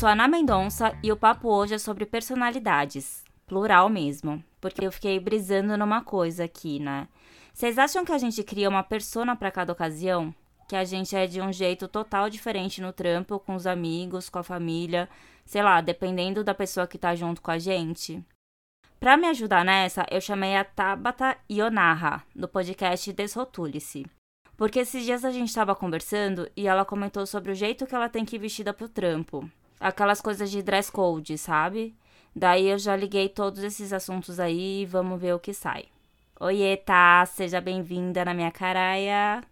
sou Ana Mendonça e o papo hoje é sobre personalidades. Plural mesmo. Porque eu fiquei brisando numa coisa aqui, né? Vocês acham que a gente cria uma persona para cada ocasião? Que a gente é de um jeito total diferente no trampo, com os amigos, com a família, sei lá, dependendo da pessoa que tá junto com a gente? Para me ajudar nessa, eu chamei a Tabata Ionaha, do podcast Desrotule-se. Porque esses dias a gente tava conversando e ela comentou sobre o jeito que ela tem que ir vestida pro trampo. Aquelas coisas de dress code, sabe? Daí eu já liguei todos esses assuntos aí e vamos ver o que sai. Oiê, tá? Seja bem-vinda na minha caraia.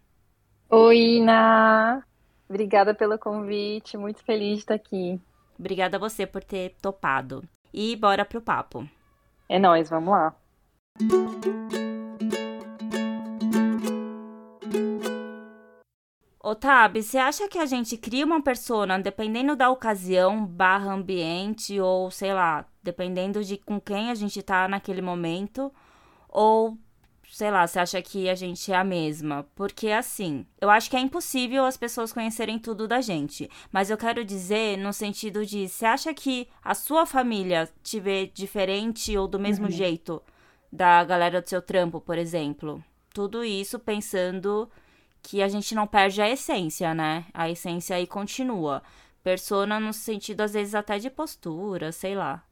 Oi, Ina! Obrigada pelo convite, muito feliz de estar aqui. Obrigada a você por ter topado. E bora pro papo. É nóis, vamos lá. Otávio, você acha que a gente cria uma persona dependendo da ocasião, barra ambiente, ou sei lá, dependendo de com quem a gente tá naquele momento? Ou, sei lá, você acha que a gente é a mesma? Porque assim, eu acho que é impossível as pessoas conhecerem tudo da gente. Mas eu quero dizer no sentido de, você acha que a sua família te vê diferente ou do mesmo uhum. jeito da galera do seu trampo, por exemplo? Tudo isso pensando que a gente não perde a essência, né? A essência aí continua. Persona no sentido, às vezes, até de postura, sei lá.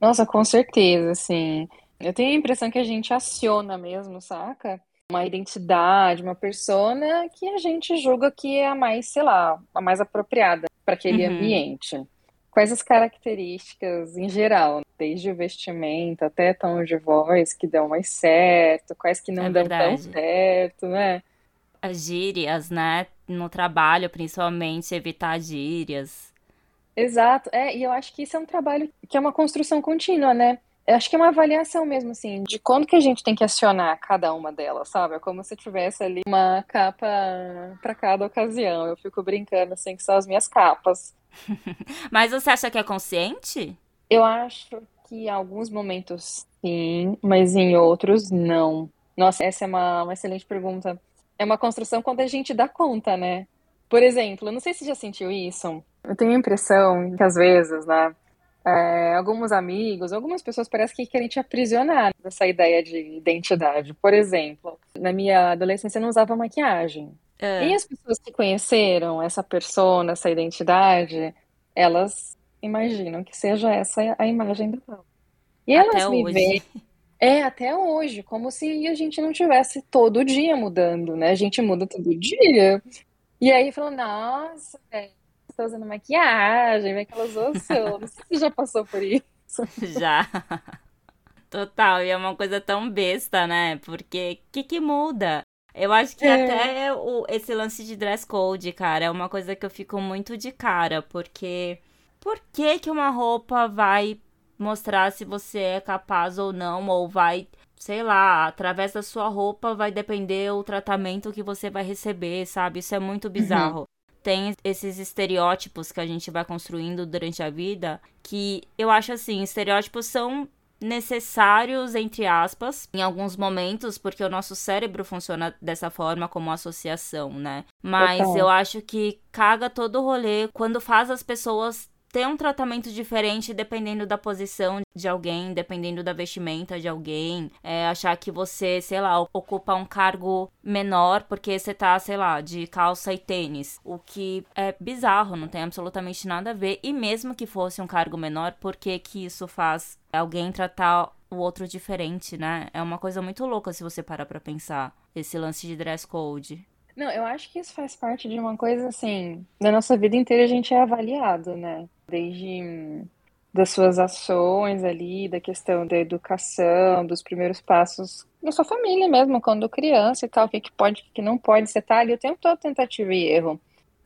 Nossa, com certeza, assim. Eu tenho a impressão que a gente aciona mesmo, saca? Uma identidade, uma persona que a gente julga que é a mais, sei lá, a mais apropriada para aquele uhum. ambiente. Quais as características em geral, desde o vestimento até tom de voz que dão mais certo, quais que não é dão tão certo, né? As gírias, né? No trabalho, principalmente, evitar gírias. Exato, é, e eu acho que isso é um trabalho que é uma construção contínua, né? Eu acho que é uma avaliação mesmo, assim, de quando que a gente tem que acionar cada uma delas, sabe? É como se tivesse ali uma capa para cada ocasião. Eu fico brincando, assim, que são as minhas capas. Mas você acha que é consciente? Eu acho que em alguns momentos sim, mas em outros não. Nossa, essa é uma, uma excelente pergunta é uma construção quando a gente dá conta, né? Por exemplo, não sei se já sentiu isso. Eu tenho a impressão que às vezes, né? É, alguns amigos, algumas pessoas parecem que querem te aprisionar nessa ideia de identidade. Por exemplo, na minha adolescência eu não usava maquiagem. É. E as pessoas que conheceram essa persona, essa identidade, elas imaginam que seja essa a imagem dela. E Até elas me veem é, até hoje, como se a gente não tivesse todo dia mudando, né? A gente muda todo dia. E aí falou, nossa, você tá usando maquiagem, vem aquela zoação. Não sei se você já passou por isso. Já. Total, e é uma coisa tão besta, né? Porque o que, que muda? Eu acho que é. até o, esse lance de dress code, cara, é uma coisa que eu fico muito de cara, porque por que que uma roupa vai mostrar se você é capaz ou não, ou vai, sei lá, através da sua roupa vai depender o tratamento que você vai receber, sabe? Isso é muito uhum. bizarro. Uhum. Tem esses estereótipos que a gente vai construindo durante a vida, que eu acho assim, estereótipos são necessários, entre aspas, em alguns momentos, porque o nosso cérebro funciona dessa forma como associação, né? Mas eu acho que caga todo o rolê quando faz as pessoas ter um tratamento diferente dependendo da posição de alguém, dependendo da vestimenta de alguém, é, achar que você, sei lá, ocupa um cargo menor porque você tá, sei lá, de calça e tênis, o que é bizarro, não tem absolutamente nada a ver, e mesmo que fosse um cargo menor, por que que isso faz alguém tratar o outro diferente, né? É uma coisa muito louca se você parar pra pensar, esse lance de dress code. Não, eu acho que isso faz parte de uma coisa assim, da nossa vida inteira a gente é avaliado, né? Desde das suas ações ali, da questão da educação, dos primeiros passos na sua família mesmo, quando criança e tal, o que, que pode, o que não pode, você tá ali o tempo todo tentativa e erro.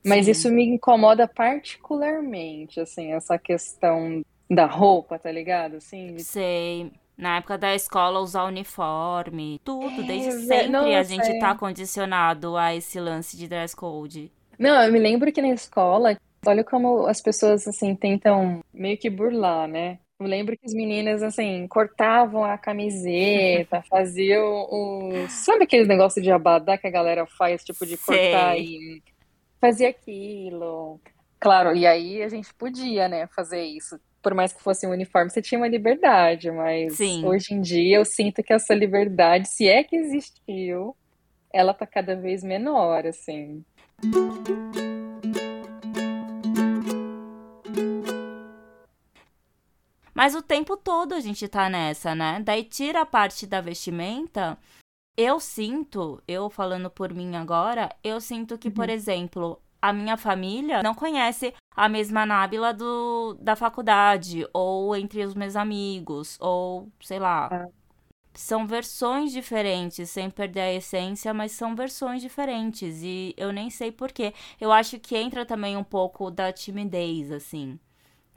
Mas Sim. isso me incomoda particularmente, assim, essa questão da roupa, tá ligado? Assim, Sei. Na época da escola, usar uniforme, tudo, desde é, sempre nossa, a gente é. tá condicionado a esse lance de dress code. Não, eu me lembro que na escola, olha como as pessoas, assim, tentam meio que burlar, né? Eu lembro que as meninas, assim, cortavam a camiseta, faziam o... Sabe aqueles negócios de abadá que a galera faz, tipo, de cortar Sei. e... Fazia aquilo. Claro, e aí a gente podia, né, fazer isso. Por mais que fosse um uniforme, você tinha uma liberdade, mas Sim. hoje em dia eu sinto que essa liberdade, se é que existiu, ela tá cada vez menor, assim. Mas o tempo todo a gente tá nessa, né? Daí tira a parte da vestimenta. Eu sinto, eu falando por mim agora, eu sinto que, Uhum. por exemplo, a minha família não conhece a mesma Nábila do, da faculdade, ou entre os meus amigos, ou sei lá. Ah. São versões diferentes, sem perder a essência, mas são versões diferentes. E eu nem sei porquê. Eu acho que entra também um pouco da timidez, assim.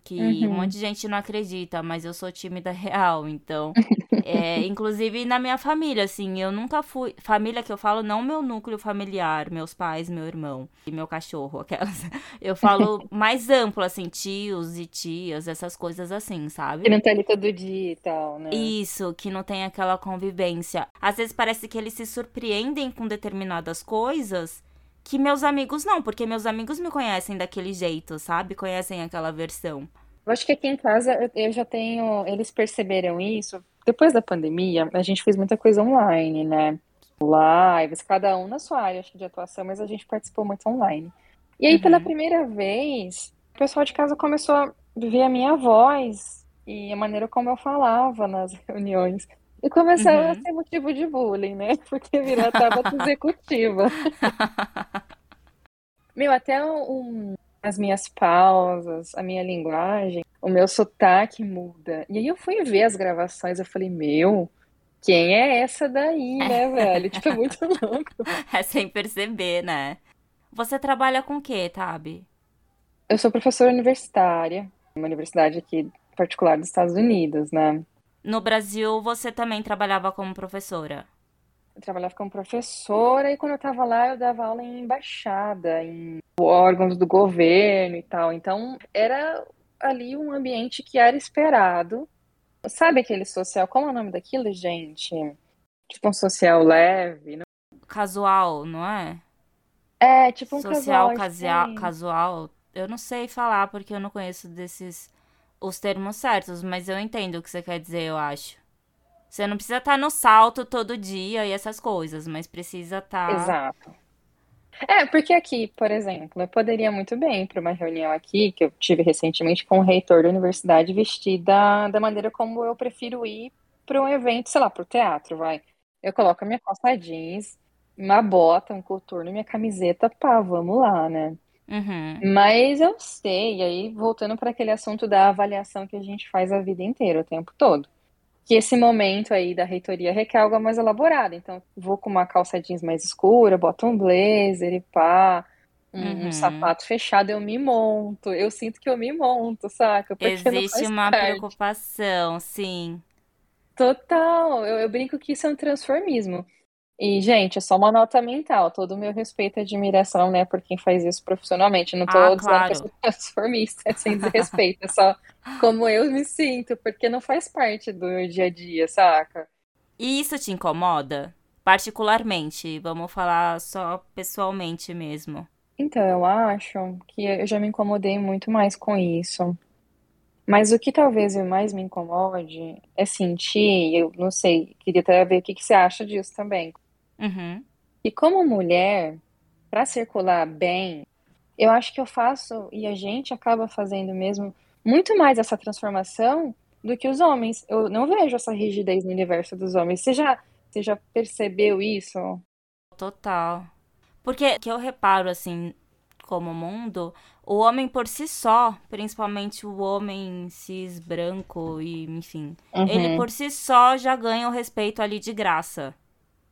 Que um Uhum. monte de gente não acredita, mas eu sou tímida real, então. É, inclusive na minha família, assim, eu nunca fui. Família que eu falo, não meu núcleo familiar, meus pais, meu irmão e meu cachorro, aquelas. Eu falo mais amplo, assim, tios e tias, essas coisas assim, sabe? Que não tá ali todo dia e tal, né? Isso, que não tem aquela convivência. Às vezes parece que eles se surpreendem com determinadas coisas que meus amigos não, porque meus amigos me conhecem daquele jeito, sabe? Conhecem aquela versão. Eu acho que aqui em casa eu, eu já tenho. Eles perceberam isso. Depois da pandemia, a gente fez muita coisa online, né? Lives, cada um na sua área, acho que de atuação, mas a gente participou muito online. E aí, pela Uhum. primeira vez, o pessoal de casa começou a ver a minha voz e a maneira como eu falava nas reuniões. E começou a Uhum. ser motivo de bullying, né? Porque virou a tabata executiva. Meu, até um, as minhas pausas, a minha linguagem, o meu sotaque muda. E aí eu fui ver as gravações, eu falei, meu, quem é essa daí, né, velho? Tipo, é muito louco. É sem perceber, né? Você trabalha com o quê, Tabi? Eu sou professora universitária, uma universidade aqui particular dos Estados Unidos, né? No Brasil, você também trabalhava como professora? Eu trabalhava como professora e quando eu estava lá eu dava aula em embaixada, em órgãos do governo e tal. Então era ali um ambiente que era esperado. Sabe aquele social? Como é o nome daquilo, gente? Tipo um social leve. Não? Casual, não é? É, tipo um Social, casia- assim. casual. Eu não sei falar porque eu não conheço desses os termos certos, mas eu entendo o que você quer dizer, eu acho. Você não precisa estar no salto todo dia e essas coisas, mas precisa estar. Exato. É, porque aqui, por exemplo, eu poderia muito bem ir para uma reunião aqui, que eu tive recentemente com o reitor da universidade, vestida da maneira como eu prefiro ir para um evento, sei lá, para o teatro, vai. Eu coloco a minha calça jeans, uma bota, um coturno, minha camiseta, pá, vamos lá, né? Uhum. Mas eu sei, e aí voltando para aquele assunto da avaliação que a gente faz a vida inteira, o tempo todo. Que esse momento aí da reitoria requer algo mais elaborado. Então, vou com uma calça jeans mais escura, boto um blazer e pá, um, um Uhum. sapato fechado, eu me monto. Eu sinto que eu me monto, saca? Porque Existe uma parte. preocupação, sim. Total, eu, eu brinco que isso é um transformismo. E, gente, é só uma nota mental. Todo o meu respeito e admiração, né, por quem faz isso profissionalmente. Não tô Ah, dizendo que eu claro. sou transformista, é sem desrespeito. É só como eu me sinto, porque não faz parte do meu dia a dia, saca? E isso te incomoda? Particularmente, vamos falar só pessoalmente mesmo. Então, eu acho que eu já me incomodei muito mais com isso. Mas o que talvez mais me incomode é sentir, eu não sei, queria até ver o que que você acha disso também. Uhum. E como mulher, para circular bem, eu acho que eu faço, e a gente acaba fazendo mesmo, muito mais essa transformação do que os homens. Eu não vejo essa rigidez no universo dos homens. Você já, você já percebeu isso? Total. Porque que eu reparo, assim, como mundo, o homem por si só, principalmente o homem cis branco e, enfim, ele Uhum, por si só já ganha o respeito ali de graça,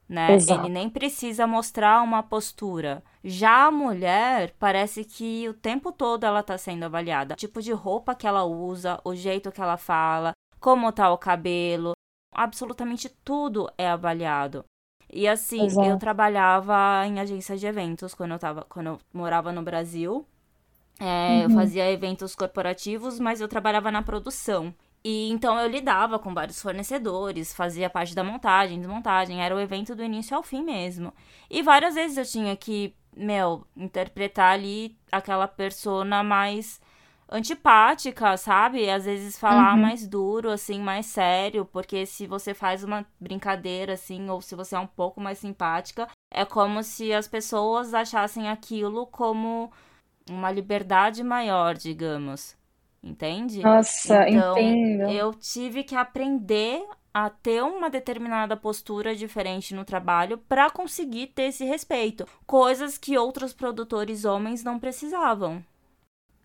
né? Ele exato. nem precisa mostrar uma postura. Já a mulher, parece que o tempo todo ela tá sendo avaliada. O tipo de roupa que ela usa, o jeito que ela fala, como tá o cabelo, absolutamente tudo é avaliado. E assim, eu Exato. trabalhava em agência de eventos quando eu tava, quando eu morava no Brasil. É, eu Uhum, fazia eventos corporativos, mas eu trabalhava na produção. E então eu lidava com vários fornecedores, fazia parte da montagem, desmontagem, era o evento do início ao fim mesmo. E várias vezes eu tinha que meu, interpretar ali aquela persona mais antipática, sabe? Às vezes falar Uhum. mais duro, assim, mais sério, porque se você faz uma brincadeira, assim, ou se você é um pouco mais simpática, é como se as pessoas achassem aquilo como uma liberdade maior, digamos. Entende? Nossa, Então, entendo. eu tive que aprender a ter uma determinada postura diferente no trabalho para conseguir ter esse respeito, coisas que outros produtores homens não precisavam.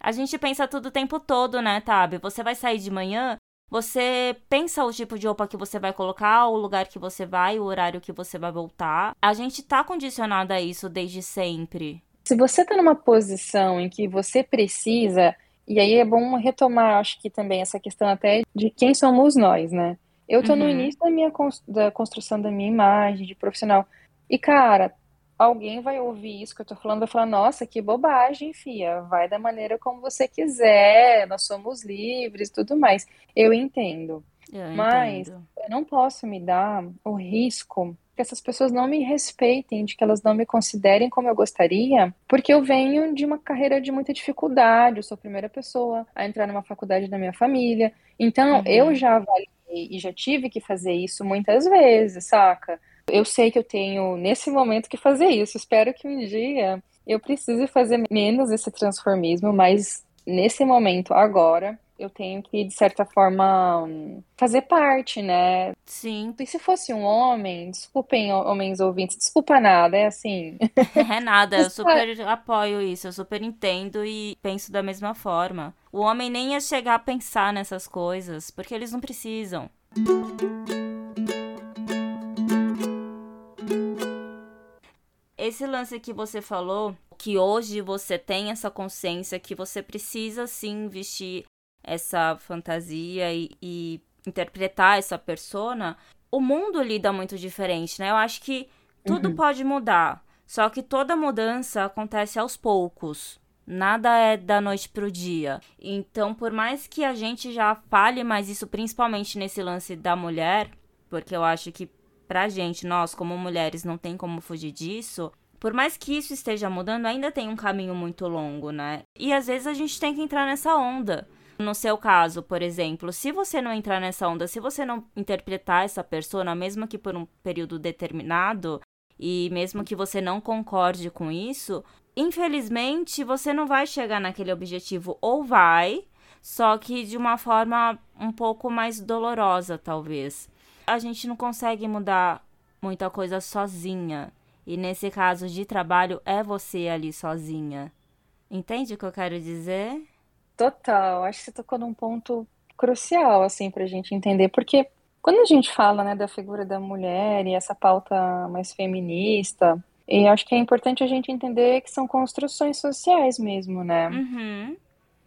A gente pensa tudo o tempo todo, né, Tab? Você vai sair de manhã, você pensa o tipo de roupa que você vai colocar, o lugar que você vai, o horário que você vai voltar. A gente tá condicionada a isso desde sempre. Se você tá numa posição em que você precisa, e aí é bom retomar, acho que também essa questão até de quem somos nós, né? Eu tô no Uhum. início da minha da construção da minha imagem de profissional. E, cara, alguém vai ouvir isso que eu tô falando, vai falar, nossa, que bobagem, fia. Vai da maneira como você quiser, nós somos livres e tudo mais. Eu entendo. Eu Mas entendo. eu não posso me dar o risco que essas pessoas não me respeitem, de que elas não me considerem como eu gostaria, porque eu venho de uma carreira de muita dificuldade, eu sou a primeira pessoa a entrar numa faculdade da minha família. Então, eu Uhum. já avaliei e já tive que fazer isso muitas vezes, saca? Eu sei que eu tenho, nesse momento, que fazer isso. Espero que um dia eu precise fazer menos esse transformismo, mas nesse momento, agora, eu tenho que, de certa forma, fazer parte, né? Sim, E se fosse um homem, desculpem, homens ouvintes, desculpa nada, é assim. é nada, eu super apoio isso, eu super entendo e penso da mesma forma. O homem nem ia chegar a pensar nessas coisas, porque eles não precisam. Esse lance que você falou, que hoje você tem essa consciência que você precisa sim vestir essa fantasia e, e interpretar essa persona, o mundo lida muito diferente, né? Eu acho que tudo Uhum. pode mudar, só que toda mudança acontece aos poucos. Nada é da noite pro dia. Então, por mais que a gente já fale mais isso, principalmente nesse lance da mulher, porque eu acho que pra gente, nós como mulheres, não tem como fugir disso. Por mais que isso esteja mudando, ainda tem um caminho muito longo, né? E às vezes a gente tem que entrar nessa onda. No seu caso, por exemplo, se você não entrar nessa onda, se você não interpretar essa persona, mesmo que por um período determinado, e mesmo que você não concorde com isso, infelizmente você não vai chegar naquele objetivo. Ou vai, só que de uma forma um pouco mais dolorosa, talvez. A gente não consegue mudar muita coisa sozinha. E nesse caso de trabalho, é você ali sozinha. Entende o que eu quero dizer? Total, acho que você tocou num ponto crucial, assim, pra gente entender, porque quando a gente fala, né, da figura da mulher e essa pauta mais feminista, e acho que é importante a gente entender que são construções sociais mesmo, né? Uhum.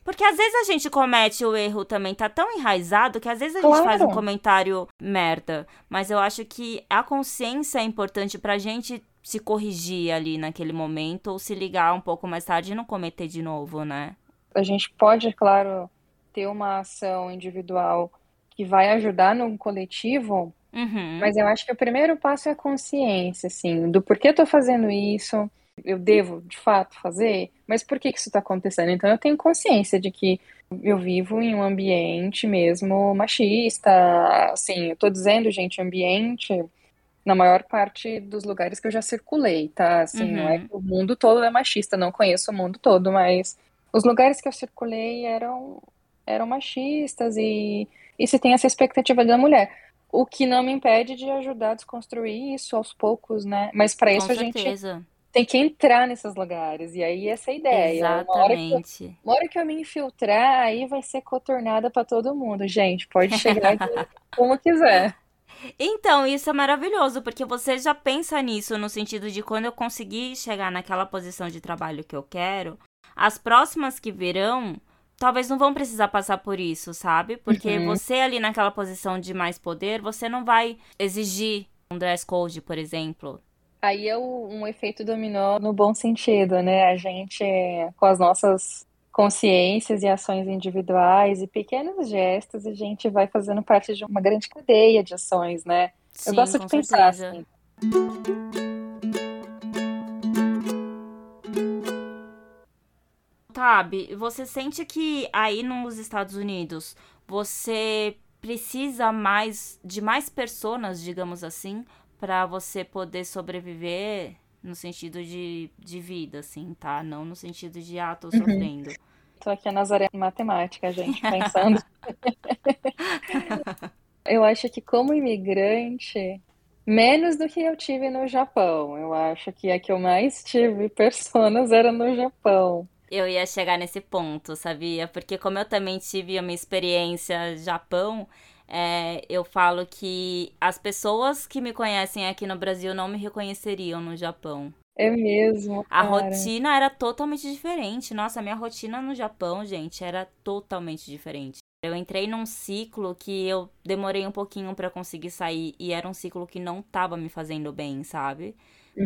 Porque às vezes a gente comete o erro também, tá tão enraizado que às vezes a gente faz um Claro. comentário merda. Mas eu acho que a consciência é importante pra gente se corrigir ali naquele momento ou se ligar um pouco mais tarde e não cometer de novo, né? A gente pode, é claro, ter uma ação individual que vai ajudar no coletivo, Uhum. mas eu acho que o primeiro passo é a consciência, assim, do porquê eu tô fazendo isso, eu devo, de fato, fazer, mas por que que isso tá acontecendo? Então eu tenho consciência de que eu vivo em um ambiente mesmo machista, assim, eu tô dizendo, gente, ambiente na maior parte dos lugares que eu já circulei, tá? Assim, não é Uhum. que o mundo todo é machista, não conheço o mundo todo, mas os lugares que eu circulei eram, eram machistas e, e se tem essa expectativa da mulher. O que não me impede de ajudar a desconstruir isso aos poucos, né? Mas para isso a gente certeza. tem que entrar nesses lugares. E aí essa é a ideia. Uma hora que eu, Exatamente. uma hora que eu me infiltrar, aí vai ser cotornada para todo mundo. Gente, pode chegar aqui como quiser. Então, isso é maravilhoso, porque você já pensa nisso no sentido de quando eu conseguir chegar naquela posição de trabalho que eu quero, as próximas que virão, talvez não vão precisar passar por isso, sabe? Porque Uhum. você ali naquela posição de mais poder, você não vai exigir um dress code, por exemplo. Aí é um efeito dominó no bom sentido, né? A gente, com as nossas consciências e ações individuais e pequenos gestos, a gente vai fazendo parte de uma grande cadeia de ações, né? Eu Sim, gosto com de pensar certeza. assim. Tabi, você sente que aí nos Estados Unidos você precisa mais de mais pessoas, digamos assim, para você poder sobreviver no sentido de, de vida, assim, tá? Não no sentido de, ah, tô uhum. sofrendo. Uhum. Tô aqui a Nazaré matemática, gente, pensando. eu acho que como imigrante, menos do que eu tive no Japão. Eu acho que a que eu mais tive pessoas era no Japão. Eu ia chegar nesse ponto, sabia? Porque como eu também tive a minha experiência Japão, é, eu falo que as pessoas que me conhecem aqui no Brasil não me reconheceriam no Japão. É mesmo. Cara. A rotina era totalmente diferente. Nossa, a minha rotina no Japão, gente, era totalmente diferente. Eu entrei num ciclo que eu demorei um pouquinho para conseguir sair e era um ciclo que não tava me fazendo bem, sabe?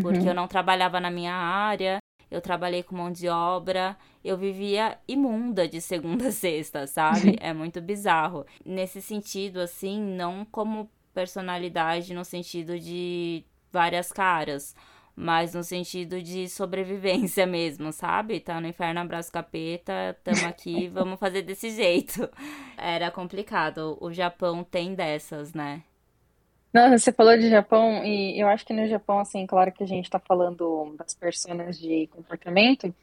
Porque uhum. eu não trabalhava na minha área, eu trabalhei com mão de obra, eu vivia imunda de segunda a sexta, sabe? é muito bizarro. Nesse sentido, assim, não como personalidade no sentido de várias caras, mas no sentido de sobrevivência mesmo, sabe? Tá no inferno, abraço capeta, tamo aqui, vamos fazer desse jeito. Era complicado. O Japão tem dessas, né? Não, você falou de Japão, e eu acho que no Japão, assim, claro que a gente tá falando das personas de comportamento,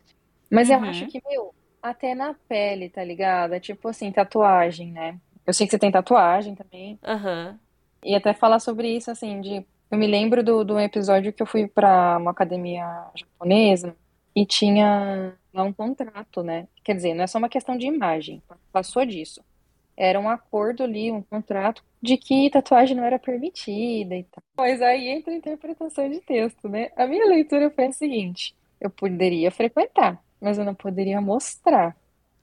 mas eu acho uhum. que, meu, até na pele, tá ligado? É tipo assim, tatuagem, né? Eu sei que você tem tatuagem também. Aham. E até falar sobre isso, assim, de. Eu me lembro do, do episódio que eu fui pra uma academia japonesa e tinha lá um contrato, né? Quer dizer, não é só uma questão de imagem, passou disso era um acordo ali, um contrato de que tatuagem não era permitida e tal. Mas aí entra a interpretação de texto, né? A minha leitura foi a seguinte: eu poderia frequentar, mas eu não poderia mostrar.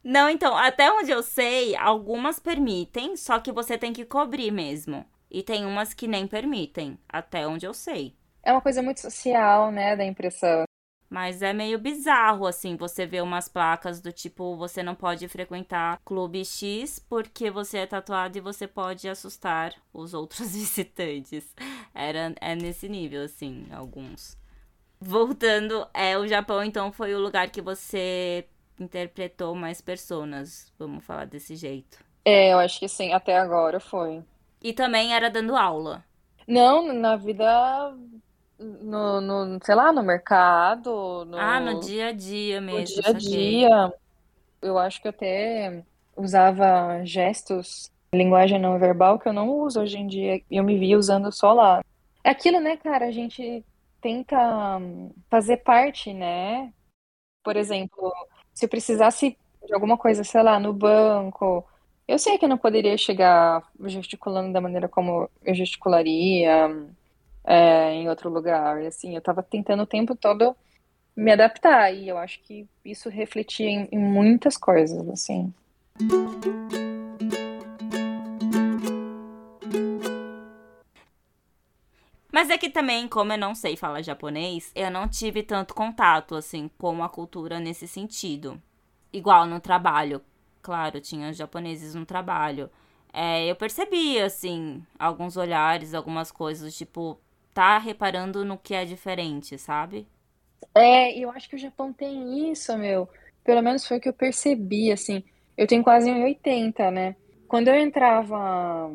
Não, então, até onde eu sei, algumas permitem, só que você tem que cobrir mesmo. E tem umas que nem permitem, até onde eu sei. É uma coisa muito social, né, da impressão. Mas é meio bizarro, assim, você ver umas placas do tipo: você não pode frequentar clube X porque você é tatuado e você pode assustar os outros visitantes. Era, é nesse nível, assim, alguns. Voltando, é, o Japão então foi o lugar que você interpretou mais personas, vamos falar desse jeito. É, eu acho que sim, até agora foi. E também era dando aula. Não, na vida no, no, sei lá, no mercado. No, ah, no dia a dia mesmo. No dia a dia. Eu acho que eu até usava gestos, linguagem não verbal, que eu não uso hoje em dia. E eu me via usando só lá. É aquilo, né, cara? A gente tenta fazer parte, né? Por exemplo, se eu precisasse de alguma coisa, sei lá, no banco. Eu sei que eu não poderia chegar gesticulando da maneira como eu gesticularia é, em outro lugar. Assim, eu estava tentando o tempo todo me adaptar e eu acho que isso refletia em, em muitas coisas, assim. Mas é que também, como eu não sei falar japonês, eu não tive tanto contato, assim, com a cultura nesse sentido. Igual no trabalho. Claro, tinha japoneses no trabalho. É, eu percebi, assim, alguns olhares, algumas coisas, tipo, tá reparando no que é diferente, sabe? É, eu acho que o Japão tem isso, meu. Pelo menos foi o que eu percebi, assim. Eu tenho quase 1,80, né? Quando eu entrava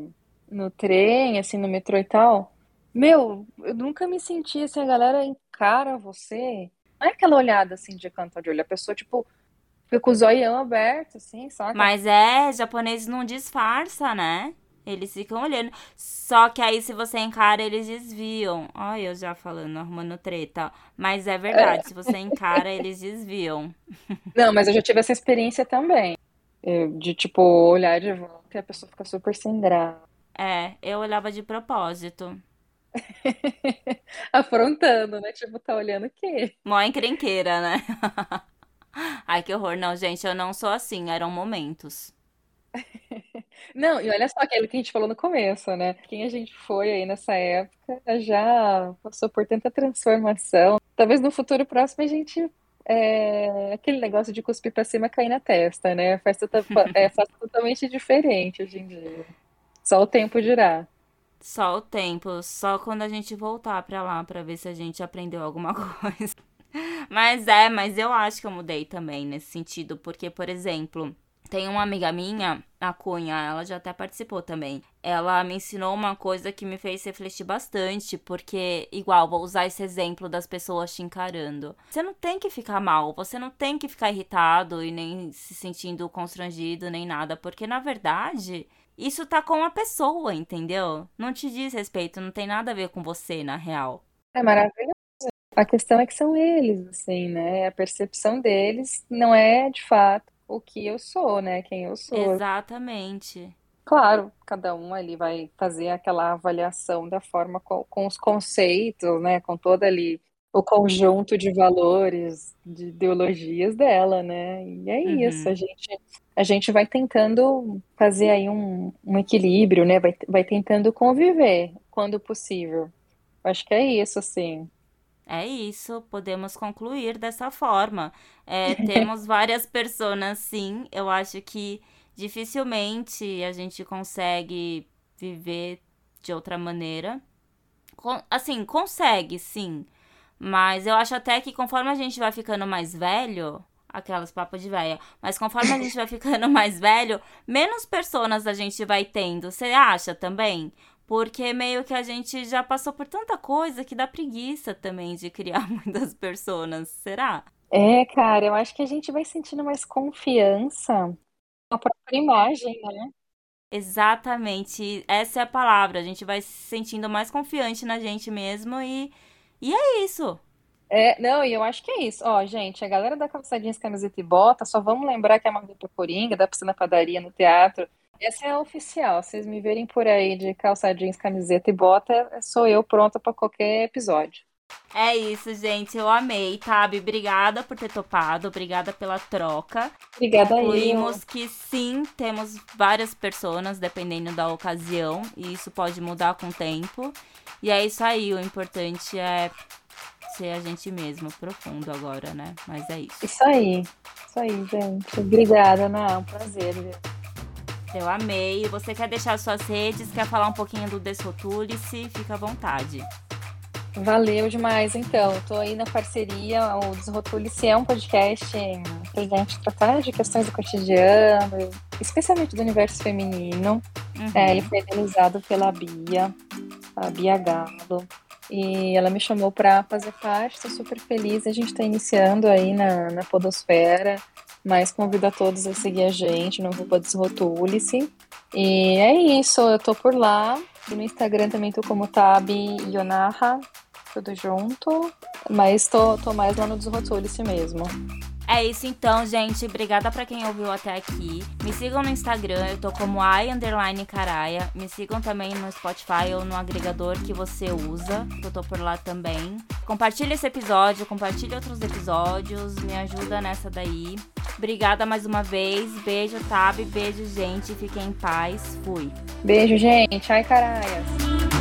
no trem, assim, no metrô e tal, meu, eu nunca me sentia assim, a galera encara você. Não é aquela olhada assim de canto de olho, a pessoa, tipo, fica com o zoião aberto, assim, saca? Mas é, japonês não disfarça, né? Eles ficam olhando. Só que aí, se você encara, eles desviam. Olha, eu já falando, arrumando treta. Mas é verdade, é. se você encara, eles desviam. Não, mas eu já tive essa experiência também. De, tipo, olhar de volta e a pessoa fica super sem graça. É, eu olhava de propósito. Afrontando, né? Tipo, tá olhando o quê? Mó encrenqueira, né? Ai, que horror. Não, gente, eu não sou assim. Eram momentos. Não, e olha só aquilo que a gente falou no começo, né? Quem a gente foi aí nessa época já passou por tanta transformação. Talvez no futuro próximo a gente. É, aquele negócio de cuspir pra cima cair na testa, né? Faz, tota, é, faz totalmente diferente hoje em dia. Só o tempo dirá. Só o tempo, só quando a gente voltar pra lá pra ver se a gente aprendeu alguma coisa. Mas é, mas eu acho que eu mudei também nesse sentido, porque, por exemplo, tem uma amiga minha, a Cunha, ela já até participou também. Ela me ensinou uma coisa que me fez refletir bastante, porque, igual, vou usar esse exemplo das pessoas te encarando. Você não tem que ficar mal, você não tem que ficar irritado e nem se sentindo constrangido, nem nada, porque na verdade. Isso tá com a pessoa, entendeu? Não te diz respeito, não tem nada a ver com você, na real. É maravilhoso. A questão é que são eles, assim, né? A percepção deles não é de fato o que eu sou, né? Quem eu sou. Exatamente. Claro, cada um ali vai fazer aquela avaliação da forma com, com os conceitos, né? Com todo ali o conjunto de valores, de ideologias dela, né? E é uhum. isso, a gente, a gente vai tentando fazer aí um, um equilíbrio, né? Vai, vai tentando conviver quando possível. Acho que é isso, assim. É isso, podemos concluir dessa forma. É, temos várias pessoas, sim. Eu acho que dificilmente a gente consegue viver de outra maneira. Assim, consegue, sim. Mas eu acho até que conforme a gente vai ficando mais velho, aquelas papas de velha, mas conforme a gente vai ficando mais velho, menos personas a gente vai tendo. Você acha também? Porque meio que a gente já passou por tanta coisa que dá preguiça também de criar muitas personas. Será? É, cara, eu acho que a gente vai sentindo mais confiança na própria imagem, né? Exatamente. Essa é a palavra. A gente vai se sentindo mais confiante na gente mesmo e, e é isso. É, não, e eu acho que é isso. Ó, gente, a galera da calçadinhas, camiseta e bota, só vamos lembrar que é a Magda Coringa, da piscina padaria no teatro, essa é a oficial. Vocês me verem por aí de calça jeans, camiseta e bota, sou eu pronta para qualquer episódio. É isso, gente. Eu amei, Tabi. Obrigada por ter topado. Obrigada pela troca. Obrigada Concluímos aí. que sim, temos várias pessoas, dependendo da ocasião. E isso pode mudar com o tempo. E é isso aí. O importante é ser a gente mesmo, profundo agora, né? Mas é isso. Isso aí. Isso aí, gente. Obrigada, Ana. É um prazer. Viu? Eu amei. Você quer deixar suas redes, quer falar um pouquinho do Desrotule-se? Fica à vontade. Valeu demais, então. Estou aí na parceria. O Desrotule-se é um podcast para gente tratar de questões do cotidiano, especialmente do universo feminino. Uhum. É, ele foi organizado pela Bia, a Bia Galo. E ela me chamou para fazer parte, estou super feliz. A gente está iniciando aí na, na Podosfera mas convido a todos a seguir a gente no Roupa Desrotule-se. E é isso, eu tô por lá. E no Instagram também tô como Tab Yonaha, tudo junto. Mas tô, tô mais lá no Desrotule-se mesmo. É isso então, gente. Obrigada para quem ouviu até aqui. Me sigam no Instagram, eu tô como i underline. Me sigam também no Spotify ou no agregador que você usa, que eu tô por lá também. Compartilhe esse episódio, compartilhe outros episódios, me ajuda nessa daí. Obrigada mais uma vez. Beijo, Tab. Beijo, gente. Fiquem em paz. Fui. Beijo, gente. Ai, caraias.